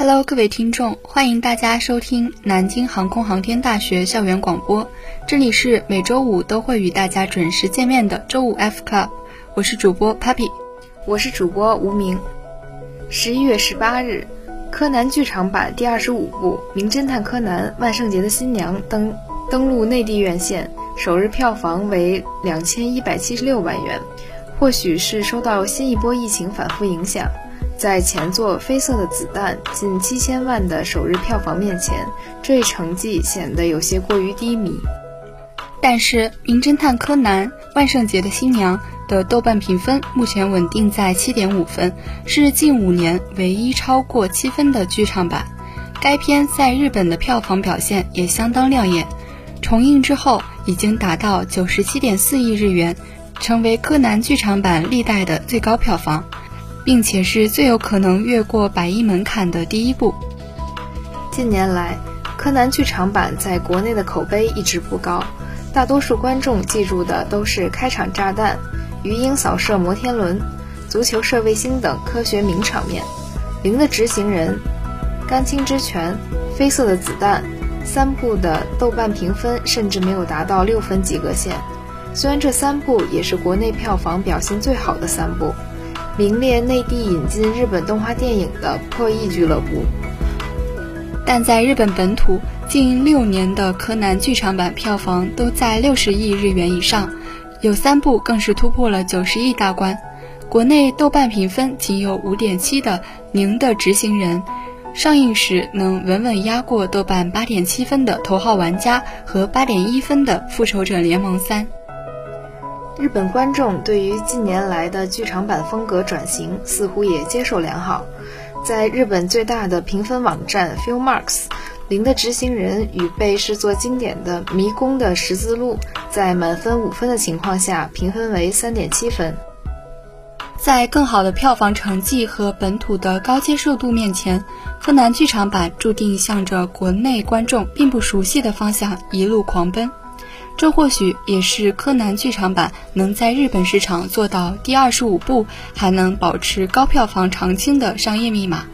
Hello，各位听众，欢迎大家收听南京航空航天大学校园广播。这里是每周五都会与大家准时见面的周五 F Club，我是主播 Papi，我是主播无名。十一月十八日，柯南剧场版第二十五部《名侦探柯南：万圣节的新娘》登登陆内地院线，首日票房为两千一百七十六万元。或许是受到新一波疫情反复影响。在前作《绯色的子弹》近七千万的首日票房面前，这一成绩显得有些过于低迷。但是，《名侦探柯南：万圣节的新娘》的豆瓣评分目前稳定在七点五分，是近五年唯一超过七分的剧场版。该片在日本的票房表现也相当亮眼，重映之后已经达到九十七点四亿日元，成为柯南剧场版历代的最高票房。并且是最有可能越过百亿门槛的第一部。近年来，柯南剧场版在国内的口碑一直不高，大多数观众记住的都是开场炸弹、鱼鹰扫射摩天轮、足球射卫星等科学名场面。零的执行人、甘青之拳、绯色的子弹三部的豆瓣评分甚至没有达到六分及格线。虽然这三部也是国内票房表现最好的三部。名列内地引进日本动画电影的破亿俱乐部，但在日本本土近六年的柯南剧场版票房都在六十亿日元以上，有三部更是突破了九十亿大关。国内豆瓣评分仅有五点七的《宁的执行人》，上映时能稳稳压过豆瓣八点七分的《头号玩家》和八点一分的《复仇者联盟三》。日本观众对于近年来的剧场版风格转型似乎也接受良好。在日本最大的评分网站 Filmmarks，零的执行人与被视作经典的《迷宫的十字路》在满分五分的情况下，评分为三点七分。在更好的票房成绩和本土的高接受度面前，柯南剧场版注定向着国内观众并不熟悉的方向一路狂奔。这或许也是柯南剧场版能在日本市场做到第二十五部还能保持高票房长青的商业密码。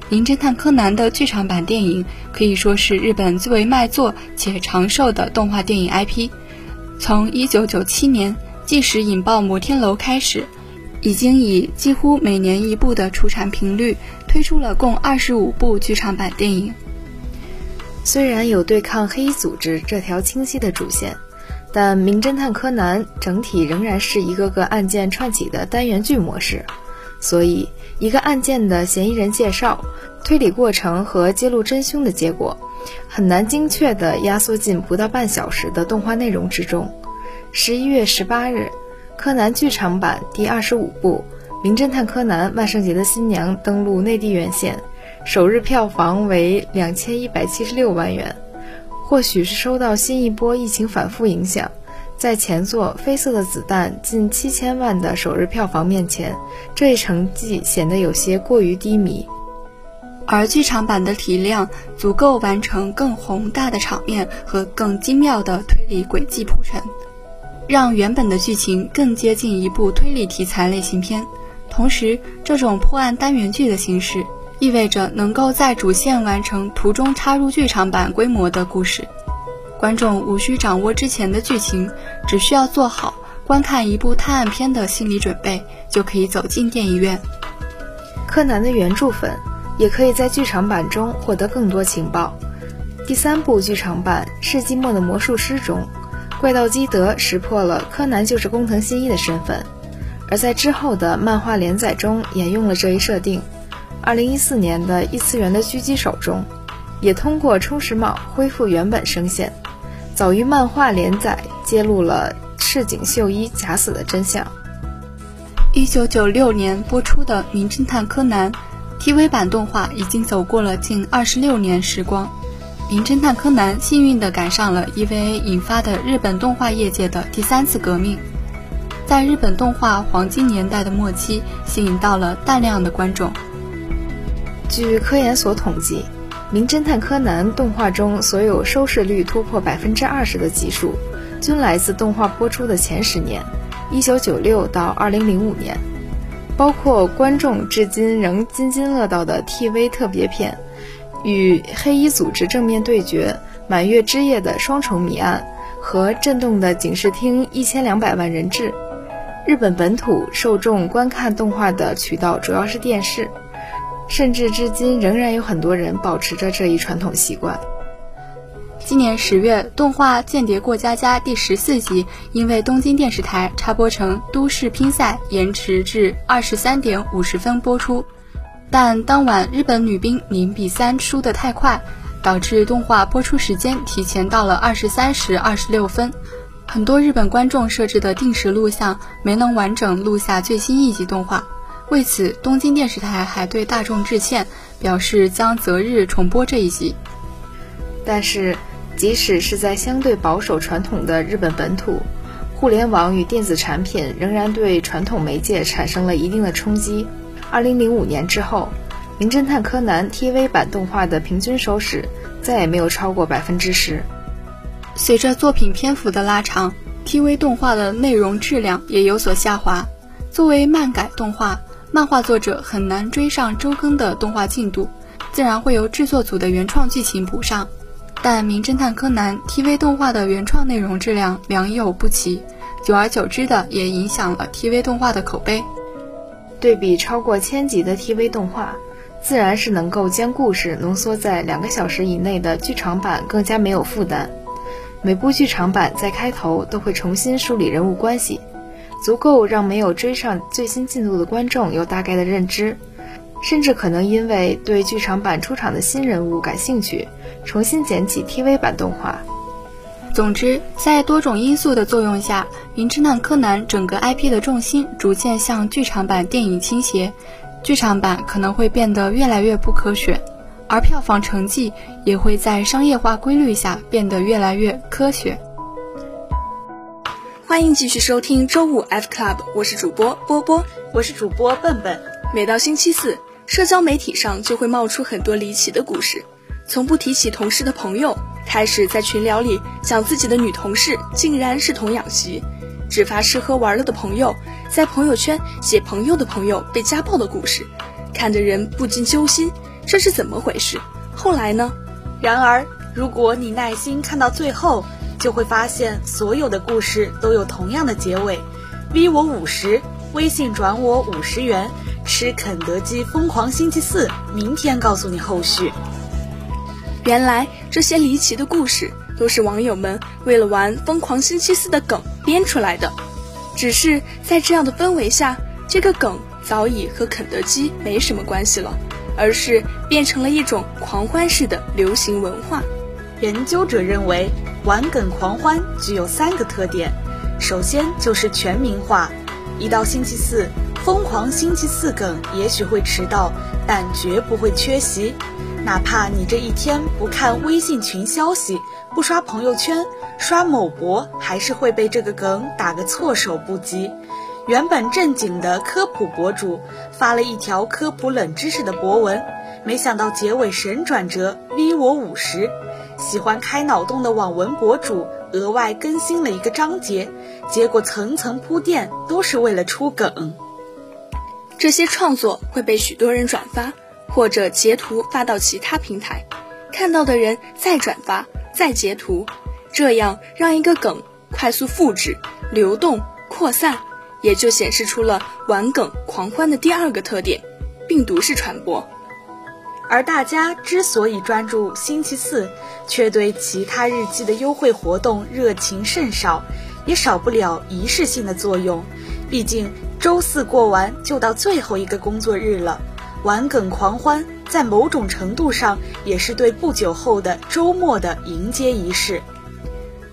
《名侦探柯南》的剧场版电影可以说是日本最为卖座且长寿的动画电影 IP。从1997年《即使引爆摩天楼》开始，已经以几乎每年一部的出产频率推出了共二十五部剧场版电影。虽然有对抗黑衣组织这条清晰的主线，但《名侦探柯南》整体仍然是一个个案件串起的单元剧模式，所以一个案件的嫌疑人介绍、推理过程和揭露真凶的结果，很难精确地压缩进不到半小时的动画内容之中。十一月十八日，柯南剧场版第二十五部《名侦探柯南：万圣节的新娘》登陆内地院线。首日票房为两千一百七十六万元，或许是受到新一波疫情反复影响，在前作《绯色的子弹》近七千万的首日票房面前，这一成绩显得有些过于低迷。而剧场版的体量足够完成更宏大的场面和更精妙的推理轨迹铺陈，让原本的剧情更接近一部推理题材类型片。同时，这种破案单元剧的形式。意味着能够在主线完成途中插入剧场版规模的故事，观众无需掌握之前的剧情，只需要做好观看一部探案片的心理准备，就可以走进电影院。柯南的原著粉也可以在剧场版中获得更多情报。第三部剧场版《世纪末的魔术师》中，怪盗基德识破了柯南就是工藤新一的身份，而在之后的漫画连载中沿用了这一设定。二零一四年的异次元的狙击手中，也通过充实帽恢复原本声线，早于漫画连载揭露了赤井秀一假死的真相。一九九六年播出的《名侦探柯南》TV 版动画已经走过了近二十六年时光，《名侦探柯南》幸运地赶上了 EVA 引发的日本动画业界的第三次革命，在日本动画黄金年代的末期，吸引到了大量的观众。据科研所统计，《名侦探柯南》动画中所有收视率突破百分之二十的集数，均来自动画播出的前十年，一九九六到二零零五年。包括观众至今仍津津乐道的 TV 特别片，与黑衣组织正面对决、满月之夜的双重谜案和震动的警视厅一千两百万人质。日本本土受众观看动画的渠道主要是电视，甚至至今仍然有很多人保持着这一传统习惯。今年十月，动画《间谍过家家》第十四集因为东京电视台插播成都市拼赛，延迟至二十三点五十分播出。但当晚日本女兵零比三输得太快，导致动画播出时间提前到了二十三时二十六分。很多日本观众设置的定时录像没能完整录下最新一集动画，为此东京电视台还对大众致歉，表示将择日重播这一集。但是。即使是在相对保守传统的日本本土，互联网与电子产品仍然对传统媒介产生了一定的冲击。二零零五年之后，《名侦探柯南》TV 版动画的平均收视再也没有超过百分之十。随着作品篇幅的拉长，TV 动画的内容质量也有所下滑。作为漫改动画，漫画作者很难追上周更的动画进度，自然会由制作组的原创剧情补上。但《名侦探柯南》TV 动画的原创内容质量良莠不齐，久而久之的也影响了 TV 动画的口碑。对比超过千集的 TV 动画，自然是能够将故事浓缩在两个小时以内的剧场版更加没有负担。每部剧场版在开头都会重新梳理人物关系，足够让没有追上最新进度的观众有大概的认知。甚至可能因为对剧场版出场的新人物感兴趣，重新捡起 TV 版动画。总之，在多种因素的作用下，《名侦探柯南》整个 IP 的重心逐渐向剧场版电影倾斜，剧场版可能会变得越来越不可选，而票房成绩也会在商业化规律下变得越来越科学。欢迎继续收听周五 F Club，我是主播波波，我是主播笨笨。每到星期四。社交媒体上就会冒出很多离奇的故事，从不提起同事的朋友，开始在群聊里讲自己的女同事竟然是童养媳，只发吃喝玩乐的朋友，在朋友圈写朋友的朋友被家暴的故事，看得人不禁揪心，这是怎么回事？后来呢？然而，如果你耐心看到最后，就会发现所有的故事都有同样的结尾：V 我五十，微信转我五十元。吃肯德基疯狂星期四，明天告诉你后续。原来这些离奇的故事都是网友们为了玩疯狂星期四的梗编出来的。只是在这样的氛围下，这个梗早已和肯德基没什么关系了，而是变成了一种狂欢式的流行文化。研究者认为，玩梗狂欢具有三个特点，首先就是全民化，一到星期四。疯狂星期四梗也许会迟到，但绝不会缺席。哪怕你这一天不看微信群消息，不刷朋友圈，刷某博，还是会被这个梗打个措手不及。原本正经的科普博主发了一条科普冷知识的博文，没想到结尾神转折，V 我五十。喜欢开脑洞的网文博主额外更新了一个章节，结果层层铺垫都是为了出梗。这些创作会被许多人转发，或者截图发到其他平台，看到的人再转发、再截图，这样让一个梗快速复制、流动、扩散，也就显示出了玩梗狂欢的第二个特点——病毒式传播。而大家之所以专注星期四，却对其他日期的优惠活动热情甚少，也少不了仪式性的作用，毕竟。周四过完就到最后一个工作日了，玩梗狂欢在某种程度上也是对不久后的周末的迎接仪式。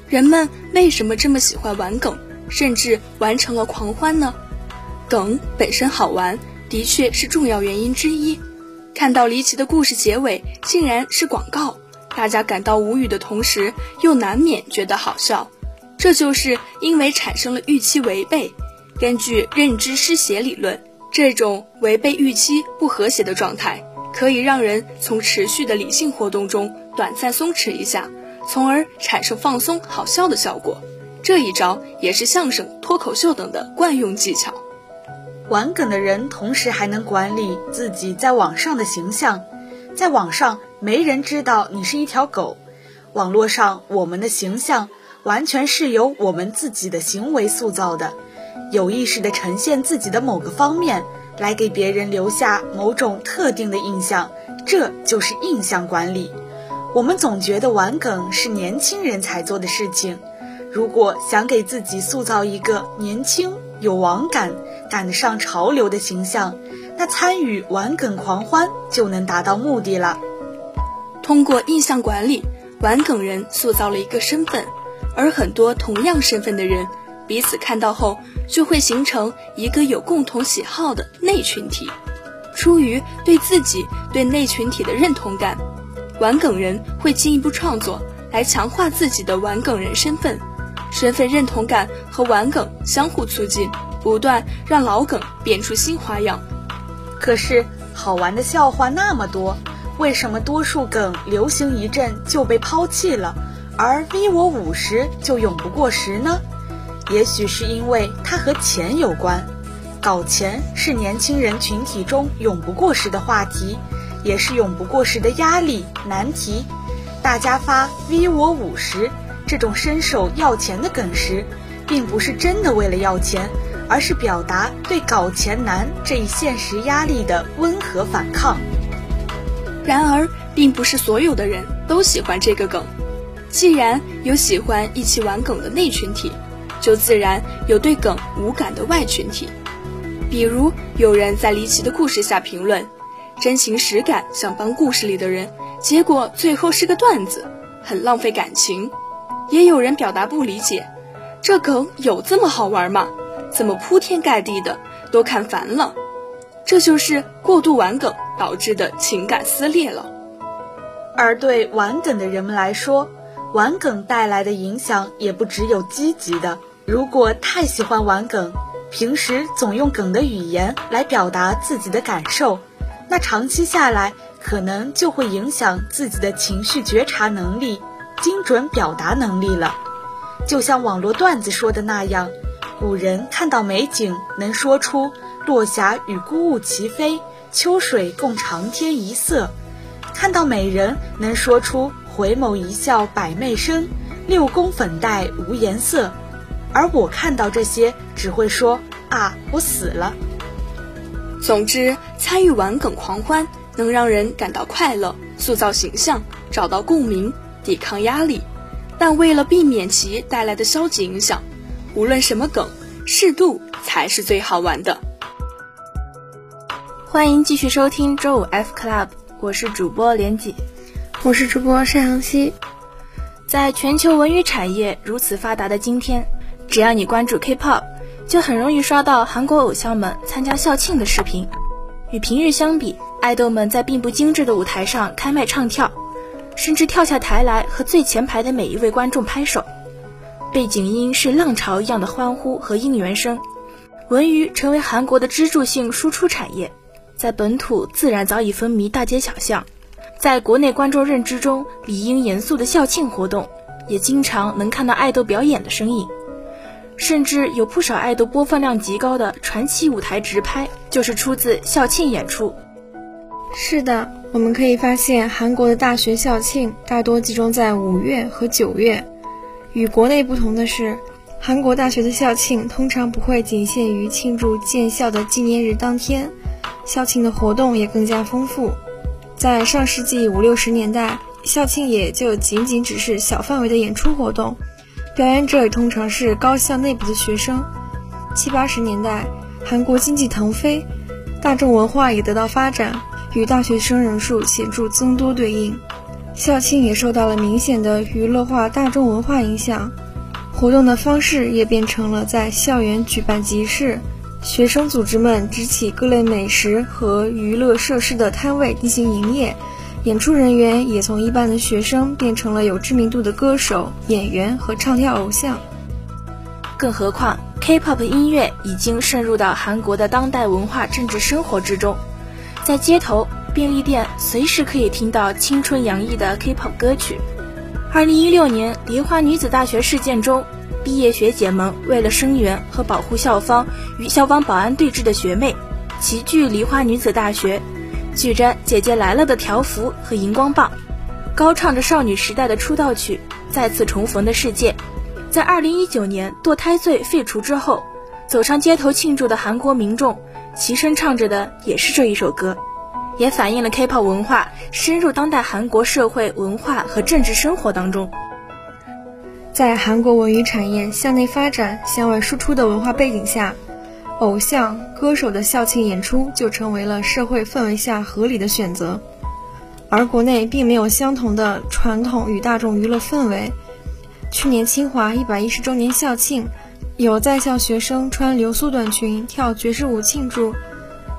人们为什么这么喜欢玩梗，甚至完成了狂欢呢？梗本身好玩，的确是重要原因之一。看到离奇的故事结尾竟然是广告，大家感到无语的同时，又难免觉得好笑。这就是因为产生了预期违背。根据认知失协理论，这种违背预期、不和谐的状态，可以让人从持续的理性活动中短暂松弛一下，从而产生放松、好笑的效果。这一招也是相声、脱口秀等的惯用技巧。玩梗的人同时还能管理自己在网上的形象，在网上没人知道你是一条狗，网络上我们的形象完全是由我们自己的行为塑造的，有意识地呈现自己的某个方面，来给别人留下某种特定的印象，这就是印象管理。我们总觉得玩梗是年轻人才做的事情。如果想给自己塑造一个年轻、有网感、赶得上潮流的形象，那参与玩梗狂欢就能达到目的了。通过印象管理，玩梗人塑造了一个身份，而很多同样身份的人彼此看到后，就会形成一个有共同喜好的内群体。出于对自己对内群体的认同感，玩梗人会进一步创作来强化自己的玩梗人身份。身份认同感和玩梗相互促进，不断让老梗变出新花样。可是好玩的笑话那么多，为什么多数梗流行一阵就被抛弃了，而 V 我五十就永不过时呢？也许是因为它和钱有关。搞钱是年轻人群体中永不过时的话题，也是永不过时的压力难题。大家发 V 我五十。这种伸手要钱的梗时，并不是真的为了要钱，而是表达对搞钱难这一现实压力的温和反抗。然而，并不是所有的人都喜欢这个梗。既然有喜欢一起玩梗的内群体，就自然有对梗无感的外群体。比如，有人在离奇的故事下评论，真情实感想帮故事里的人，结果最后是个段子，很浪费感情。也有人表达不理解，这梗有这么好玩吗？怎么铺天盖地的都看烦了？这就是过度玩梗导致的情感撕裂了。而对玩梗的人们来说，玩梗带来的影响也不只有积极的。如果太喜欢玩梗，平时总用梗的语言来表达自己的感受，那长期下来可能就会影响自己的情绪觉察能力。精准表达能力了，就像网络段子说的那样，古人看到美景能说出“落霞与孤鹜齐飞，秋水共长天一色”，看到美人能说出“回眸一笑百媚生，六宫粉黛无颜色”，而我看到这些只会说“啊，我死了”。总之，参与玩梗狂欢能让人感到快乐，塑造形象，找到共鸣。抵抗压力，但为了避免其带来的消极影响，无论什么梗，适度才是最好玩的。欢迎继续收听周五 F Club，我是主播连锦，我是主播单阳熙。在全球文娱产业如此发达的今天，只要你关注 K-pop，就很容易刷到韩国偶像们参加校庆的视频。与平日相比，爱豆们在并不精致的舞台上开麦唱跳。甚至跳下台来和最前排的每一位观众拍手，背景音是浪潮一样的欢呼和应援声。文娱成为韩国的支柱性输出产业，在本土自然早已风靡大街小巷。在国内观众认知中，理应严肃的校庆活动，也经常能看到爱豆表演的身影。甚至有不少爱豆播放量极高的传奇舞台直拍，就是出自校庆演出。是的。我们可以发现，韩国的大学校庆大多集中在五月和九月。与国内不同的是，韩国大学的校庆通常不会仅限于庆祝建校的纪念日当天，校庆的活动也更加丰富。在上世纪五六十年代，校庆也就仅仅只是小范围的演出活动，表演者也通常是高校内部的学生。七八十年代，韩国经济腾飞，大众文化也得到发展。与大学生人数显著增多对应，校庆也受到了明显的娱乐化大众文化影响，活动的方式也变成了在校园举办集市，学生组织们支起各类美食和娱乐设施的摊位进行营业，演出人员也从一般的学生变成了有知名度的歌手、演员和唱跳偶像。更何况，K-pop 音乐已经渗入到韩国的当代文化政治生活之中。在街头、便利店，随时可以听到青春洋溢的 K-pop 歌曲。二零一六年梨花女子大学事件中，毕业学姐们为了声援和保护校方与校方保安对峙的学妹，齐聚梨花女子大学，举着“姐姐来了”的条幅和荧光棒，高唱着少女时代的出道曲《再次重逢的世界》。在2019年堕胎罪废除之后，走上街头庆祝的韩国民众齐声唱着的也是这一首歌，也反映了 K-pop 文化深入当代韩国社会文化和政治生活当中。在韩国文娱产业向内发展、向外输出的文化背景下，偶像歌手的校庆演出就成为了社会氛围下合理的选择。而国内并没有相同的传统与大众娱乐氛围。去年清华一百一十周年校庆，有在校学生穿流苏短裙跳爵士舞庆祝，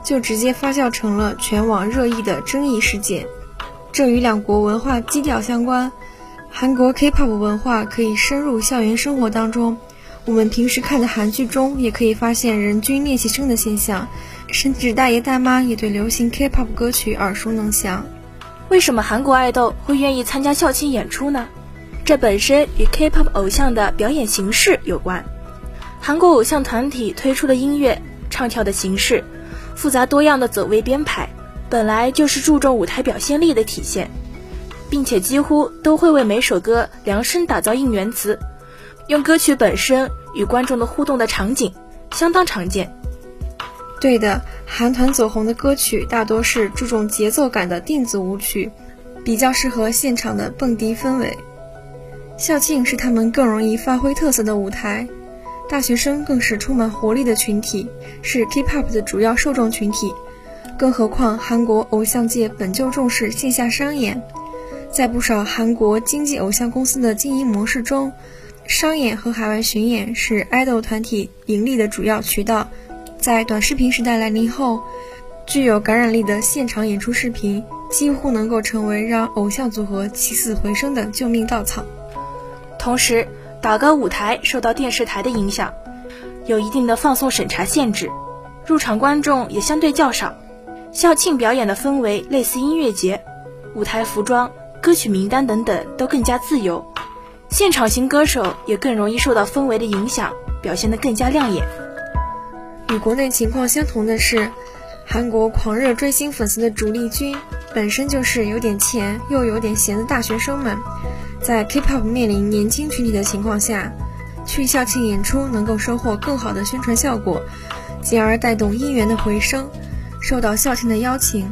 就直接发酵成了全网热议的争议事件。这与两国文化基调相关。韩国 K-pop 文化可以深入校园生活当中，我们平时看的韩剧中也可以发现人均练习生的现象，甚至大爷大妈也对流行 K-pop 歌曲耳熟能详。为什么韩国爱豆会愿意参加校庆演出呢？这本身与 K-pop 偶像的表演形式有关。韩国偶像团体推出的音乐、唱跳的形式，复杂多样的走位编排，本来就是注重舞台表现力的体现。并且几乎都会为每首歌量身打造应援词，用歌曲本身与观众的互动的场景相当常见。对的，韩团走红的歌曲大多是注重节奏感的电子舞曲，比较适合现场的蹦迪氛围。校庆是他们更容易发挥特色的舞台，大学生更是充满活力的群体，是 K-pop 的主要受众群体。更何况韩国偶像界本就重视线下商演。在不少韩国经纪偶像公司的经营模式中，商演和海外巡演是爱豆团体盈利的主要渠道。在短视频时代来临后，具有感染力的现场演出视频几乎能够成为让偶像组合起死回生的救命稻草。同时，打歌舞台受到电视台的影响，有一定的放送审查限制，入场观众也相对较少。校庆表演的氛围类似音乐节，舞台服装。歌曲名单等等都更加自由，现场型歌手也更容易受到氛围的影响，表现得更加亮眼。与国内情况相同的是，韩国狂热追星粉丝的主力军本身就是有点钱又有点闲的大学生们，在 K-pop 面临年轻群体的情况下，去校庆演出能够收获更好的宣传效果，进而带动音源的回升，受到校庆的邀请。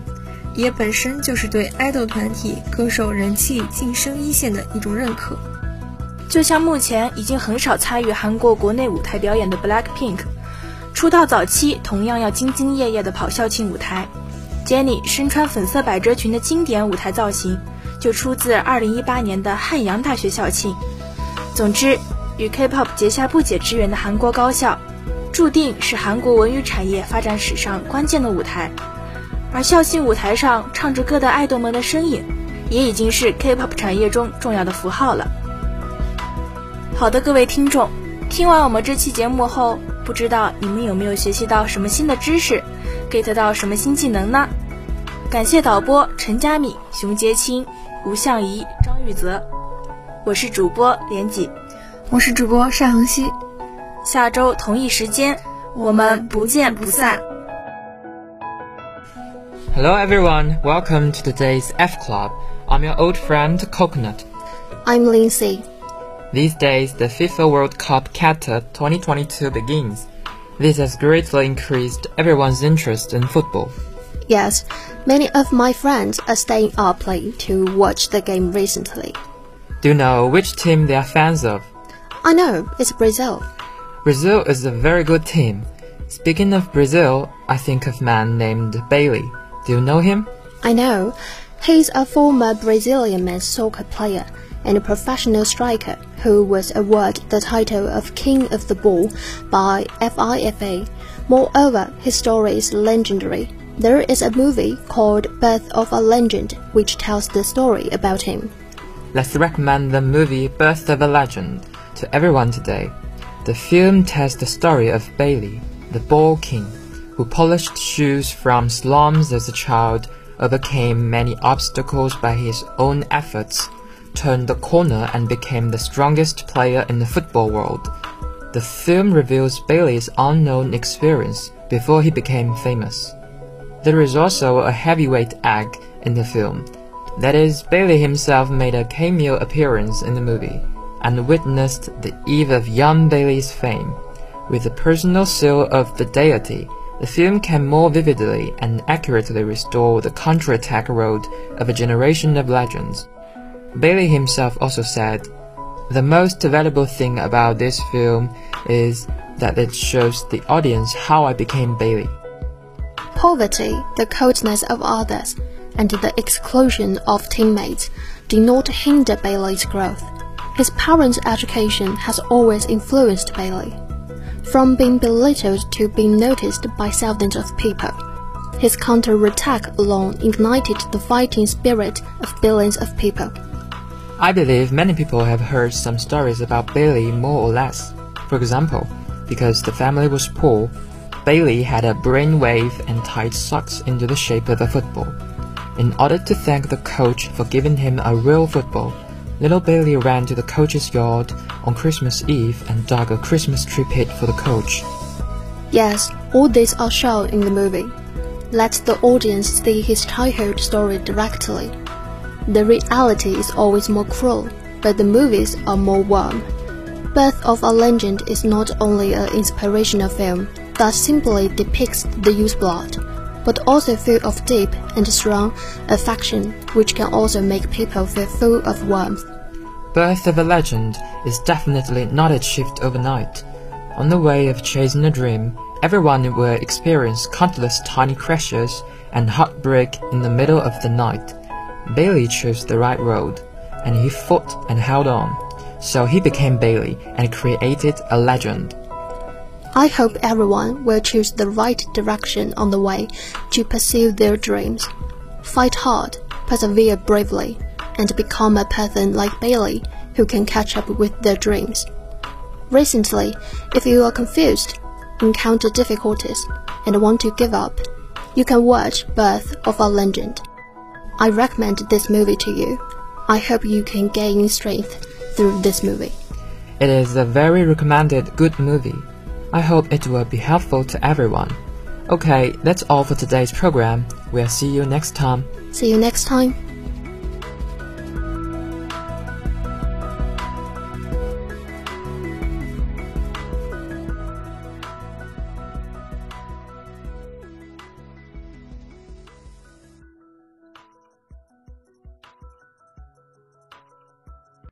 也本身就是对爱豆团体歌手人气晋升一线的一种认可。就像目前已经很少参与韩国国内舞台表演的 BLACKPINK，出道早期同样要兢兢业业的跑校庆舞台。Jennie 身穿粉色百褶裙的经典舞台造型，就出自2018年的汉阳大学校庆。总之，与 K-pop 结下不解之缘的韩国高校，注定是韩国文娱产业发展史上关键的舞台。而校庆舞台上唱着歌的爱豆们的身影，也已经是 K-pop 产业中重要的符号了。好的，各位听众，听完我们这期节目后，不知道你们有没有学习到什么新的知识，get 到什么新技能呢？感谢导播陈佳敏、熊洁清、吴向怡、张玉泽，我是主播连锦，我是主播单恒熙，下周同一时间，我们不见不散。Hello everyone, welcome to today's F Club. I'm your old friend Coconut. I'm Lindsay. These days, the FIFA World Cup Qatar 2022 begins. This has greatly increased everyone's interest in football. Yes, many of my friends are staying up late to watch the game recently. Do you know which team they are fans of? I know, it's Brazil. Brazil is a very good team. Speaking of Brazil, I think of a man named Bailey. Do you know him? I know. He's a former Brazilian men's soccer player and a professional striker who was awarded the title of King of the Ball by FIFA. Moreover, his story is legendary. There is a movie called Birth of a Legend which tells the story about him. Let's recommend the movie Birth of a Legend to everyone today. The film tells the story of Bailey, the Ball King who polished shoes from slums as a child, overcame many obstacles by his own efforts, turned the corner and became the strongest player in the football world. The film reveals Bailey's unknown experience before he became famous. There is also a heavyweight act in the film. That is, Bailey himself made a cameo appearance in the movie and witnessed the eve of young Bailey's fame. With the personal seal of the deity, the film can more vividly and accurately restore the counterattack road of a generation of legends. Bailey himself also said, The most valuable thing about this film is that it shows the audience how I became Bailey. Poverty, the coldness of others, and the exclusion of teammates did not hinder Bailey's growth. His parents' education has always influenced Bailey. From being belittled to being noticed by thousands of people, his counterattack alone ignited the fighting spirit of billions of people. I believe many people have heard some stories about Bailey more or less. For example, because the family was poor, Bailey had a brainwave and tied socks into the shape of a football. In order to thank the coach for giving him a real football, little Bailey ran to the coach's yard on Christmas Eve and dug a Christmas tree pit for the coach. Yes, all these are shown in the movie. Let the audience see his childhood story directly. The reality is always more cruel, but the movies are more warm. Birth of a Legend is not only an inspirational film that simply depicts the youth blood, but also full of deep and strong affection, which can also make people feel full of warmth. Birth of a Legend is definitely not achieved overnight. On the way of chasing a dream, everyone will experience countless tiny crashes and heartbreak in the middle of the night. Bailey chose the right road, and he fought and held on. So he became Bailey and created a legend. I hope everyone will choose the right direction on the way to pursue their dreams. Fight hard, persevere bravely, and become a person like Bailey who can catch up with their dreams. Recently, if you are confused, encounter difficulties, and want to give up, you can watch Birth of a Legend. I recommend this movie to you. I hope you can gain strength through this movie. It is a very recommended good movie. I hope it will be helpful to everyone. Okay, that's all for today's program. We'll see you next time. See you next time.